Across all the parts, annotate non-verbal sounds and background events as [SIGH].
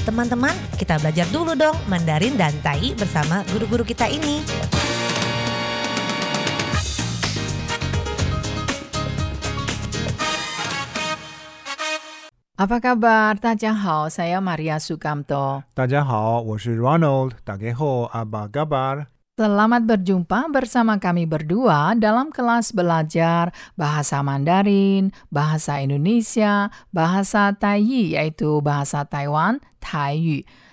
Teman-teman, kita belajar dulu dong Mandarin dan Tai bersama guru-guru kita ini. Apa kabar? Tadjahau, saya Maria Sukamto. Tadjahau, saya Ronald. Dageho, apa kabar? Selamat berjumpa bersama kami berdua dalam kelas belajar bahasa Mandarin, bahasa Indonesia, bahasa Taiyi yaitu bahasa Taiwan, Taiyu.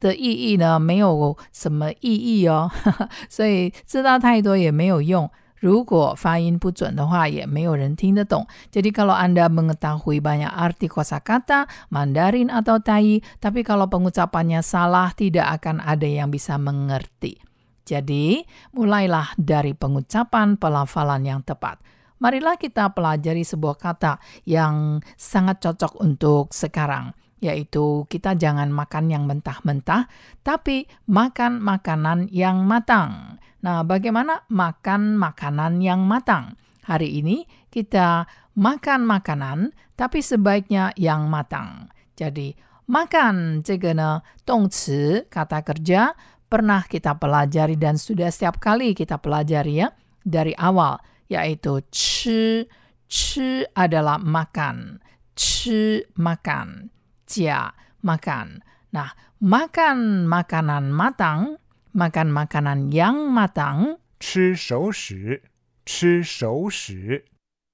的意义呢，没有什么意义哦，所以知道太多也没有用。如果发音不准的话，也没有人听得懂。Jadi kalau [LAUGHS] Anda mengetahui banyak arti kosakata Mandarin atau Tai, tapi kalau pengucapannya salah, tidak akan ada yang bisa mengerti. Jadi, mulailah dari pengucapan pelafalan yang tepat. Marilah kita pelajari sebuah kata yang sangat cocok untuk sekarang yaitu kita jangan makan yang mentah-mentah, tapi makan makanan yang matang. Nah, bagaimana makan makanan yang matang? Hari ini kita makan makanan, tapi sebaiknya yang matang. Jadi, makan cegana tongci, kata kerja, pernah kita pelajari dan sudah setiap kali kita pelajari ya, dari awal, yaitu chi. Chi adalah makan. Chi makan 家 makan. Nah, makan makanan matang, makan makanan yang matang, 吃熟食，吃熟食，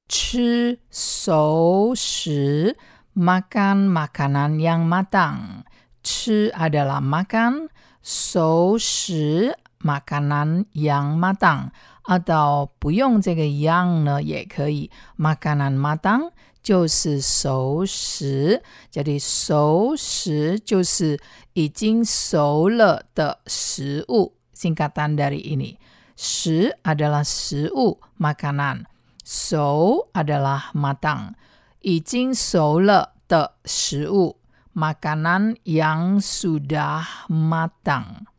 吃熟食 makan makanan yang matang. 吃 adalah makan, 熟食 makanan yang matang. Atau 不用这个 yang 呢也可以，makanan matang 就是熟食，jadi 熟食就是已经熟了的食物。Singkatan dari ini, 食 adalah 食物 makanan, 熟 adalah matang. 已经熟了的食物 makanan yang sudah matang.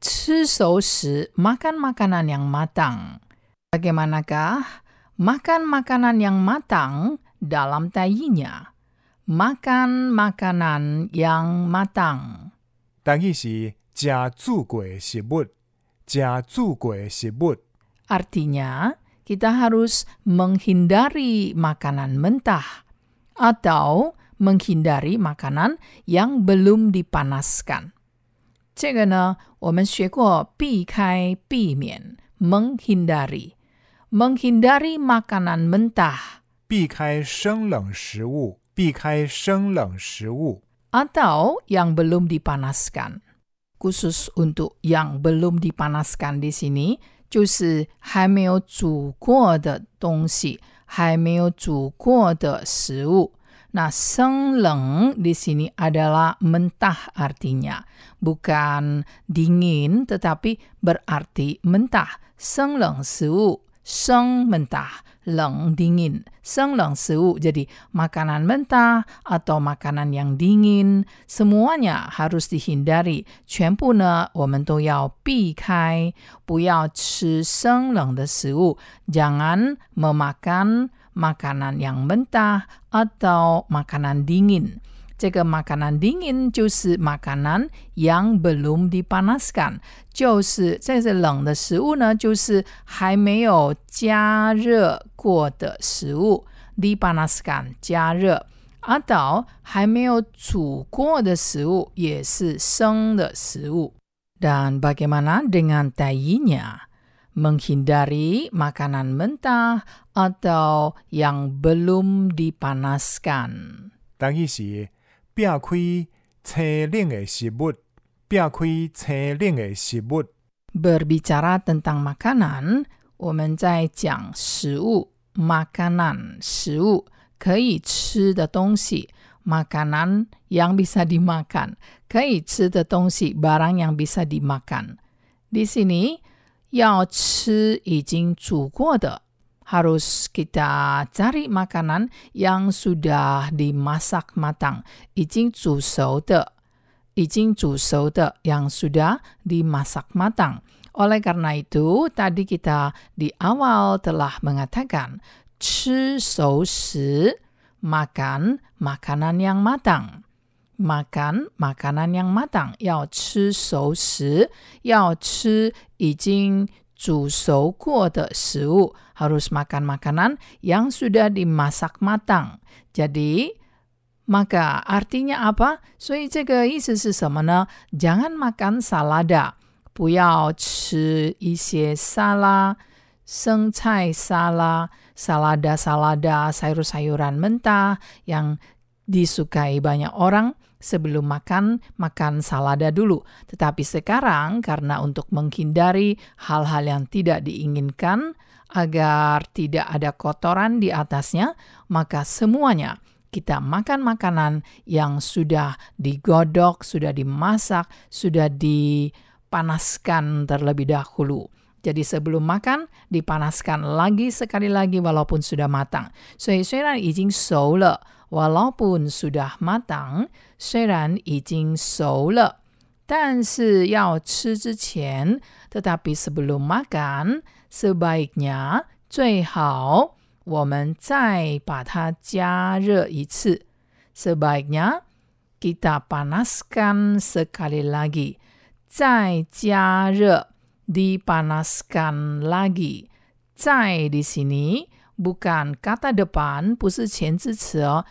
吃熟食 makan makanan yang matang. Bagaimanakah makan makanan yang matang dalam tayinya? Makan makanan yang matang. 但伊是食煮过的食物，食煮过的食物， Artinya, kita harus menghindari makanan mentah atau menghindari makanan yang belum dipanaskan. 这个呢，我们学过避开、避免、menghindari。menghindari makanan mentah 避开生冷食物，避开生冷食物。 atau yang belum dipanaskan. Khusus untuk yang belum dipanaskan di sini, 就是还没有煮过的东西，还没有煮过的食物。Nah, 生冷 di sini adalah mentah artinya, bukan dingin, tetapi berarti mentah. 生冷 食物，生 mentah, 冷 dingin. 生冷食物 jadi makanan mentah atau makanan yang dingin, semuanya harus dihindari. 全部呢，我们都要避开，不要吃生冷的食物。Jangan memakan makanan yang mentah atau makanan dingin. 这个 makanan dingin 就是makanan yang belum dipanaskan，就是这是冷的食物呢，就是还没有加热过的食物，dipanaskan 加热。atau 还没有煮过的食物也是生的食物。Dan bagaimana dengan tayinya? Menghindari makanan mentah atau yang belum dipanaskan. 但伊是 避开青冷的食物，避开青冷的食物。 Berbicara tentang makanan, 我们在讲食物 makanan 食物可以吃的东西 makanan yang bisa dimakan 可以吃的东西 barang yang bisa dimakan Di sini 要吃已经煮过的 harus kita cari makanan yang sudah dimasak matang, 已经煮熟的，已经煮熟的 yang sudah dimasak matang. Oleh karena itu, tadi kita di awal telah mengatakan 吃熟食 makan makanan yang matang. Makan makanan yang matang 要吃熟食，要吃已经 煮熟过的食物，harus makan makanan yang sudah dimasak matang. Jadi maka artinya apa? 所以这个意思是什么呢？Jangan makan salada，不要吃一些沙拉、生菜沙拉、salada-salada, sayur-sayuran mentah yang disukai banyak orang sebelum makan, makan salada dulu. Tetapi sekarang karena untuk menghindari hal-hal yang tidak diinginkan agar tidak ada kotoran di atasnya, maka semuanya kita makan makanan yang sudah digodok, sudah dimasak, sudah dipanaskan terlebih dahulu. Jadi sebelum makan dipanaskan lagi sekali lagi walaupun sudah matang. 所以虽然已经熟了 walaupun sudah matang, 虽然已经熟了，但是要吃之前，tetapi sebelum makan sebaiknya 最好我们再把它加热一次。Sebaiknya kita panaskan sekali lagi，再加热 ，dipanaskan lagi。在 di sini bukan kata depan，不是前置词哦。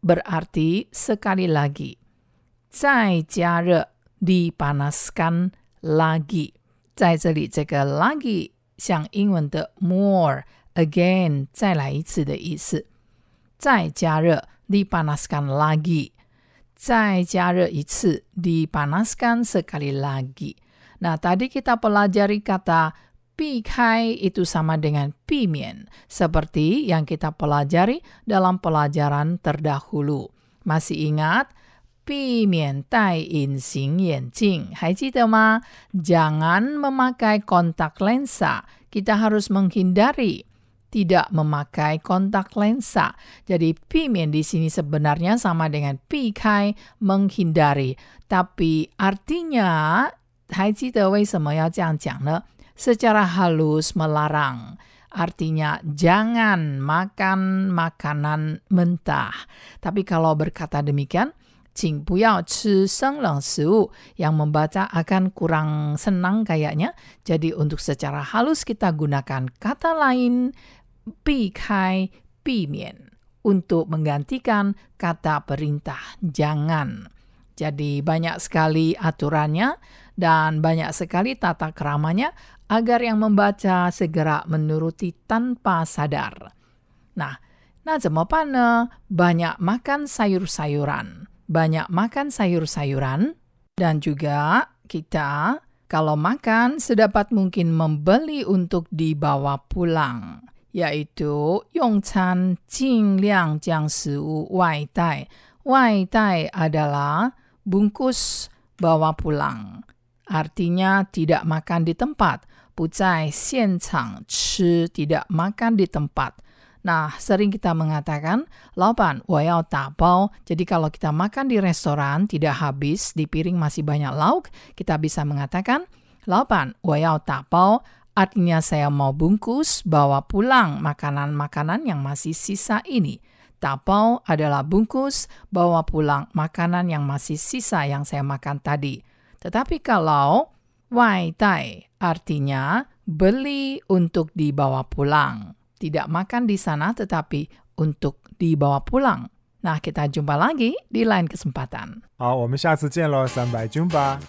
berarti sekali lagi. 再加热 dipanaskan lagi. 在这里这个 lagi 像英文的 more again 再来一次的意思。再加热 dipanaskan lagi. 再加热一次 dipanaskan sekali lagi. Nah, tadi kita pelajari kata 避开 itu sama dengan 避免, seperti yang kita pelajari dalam pelajaran terdahulu. Masih ingat? 避免戴隐形眼镜，还记得吗？Jangan memakai kontak lensa. Kita harus menghindari tidak memakai kontak lensa. Jadi 避免 di sini sebenarnya sama dengan 避开 menghindari, tapi artinya 还记得为什么要这样讲呢？secara halus melarang. Artinya jangan makan makanan mentah. Tapi kalau berkata demikian, 请不要吃生冷食物 yang membaca akan kurang senang kayaknya. Jadi untuk secara halus kita gunakan kata lain 避开,避免 untuk menggantikan kata perintah jangan. Jadi banyak sekali aturannya dan banyak sekali tata keramanya agar yang membaca segera menuruti tanpa sadar. Nah, nah? Banyak makan sayur-sayuran. Banyak makan sayur-sayuran. Dan juga kita kalau makan sedapat mungkin membeli untuk dibawa pulang. Yaitu yongcan jingliang jiang siwu wai dai. Wai dai adalah bungkus, bawa pulang. Artinya tidak makan di tempat. Pucai xiancang chi tidak makan di tempat. Nah, sering kita mengatakan, laopan, wayao tapau. Jadi kalau kita makan di restoran tidak habis, di piring masih banyak lauk, kita bisa mengatakan, laopan, wayao tapau. Artinya saya mau bungkus, bawa pulang makanan-makanan yang masih sisa ini. Tapau adalah bungkus, bawa pulang makanan yang masih sisa yang saya makan tadi. Tetapi kalau Wai tai artinya beli untuk dibawa pulang. Tidak makan di sana tetapi untuk dibawa pulang. Nah, kita jumpa lagi di lain kesempatan. 好，我们下次见喽，三百 jumpa。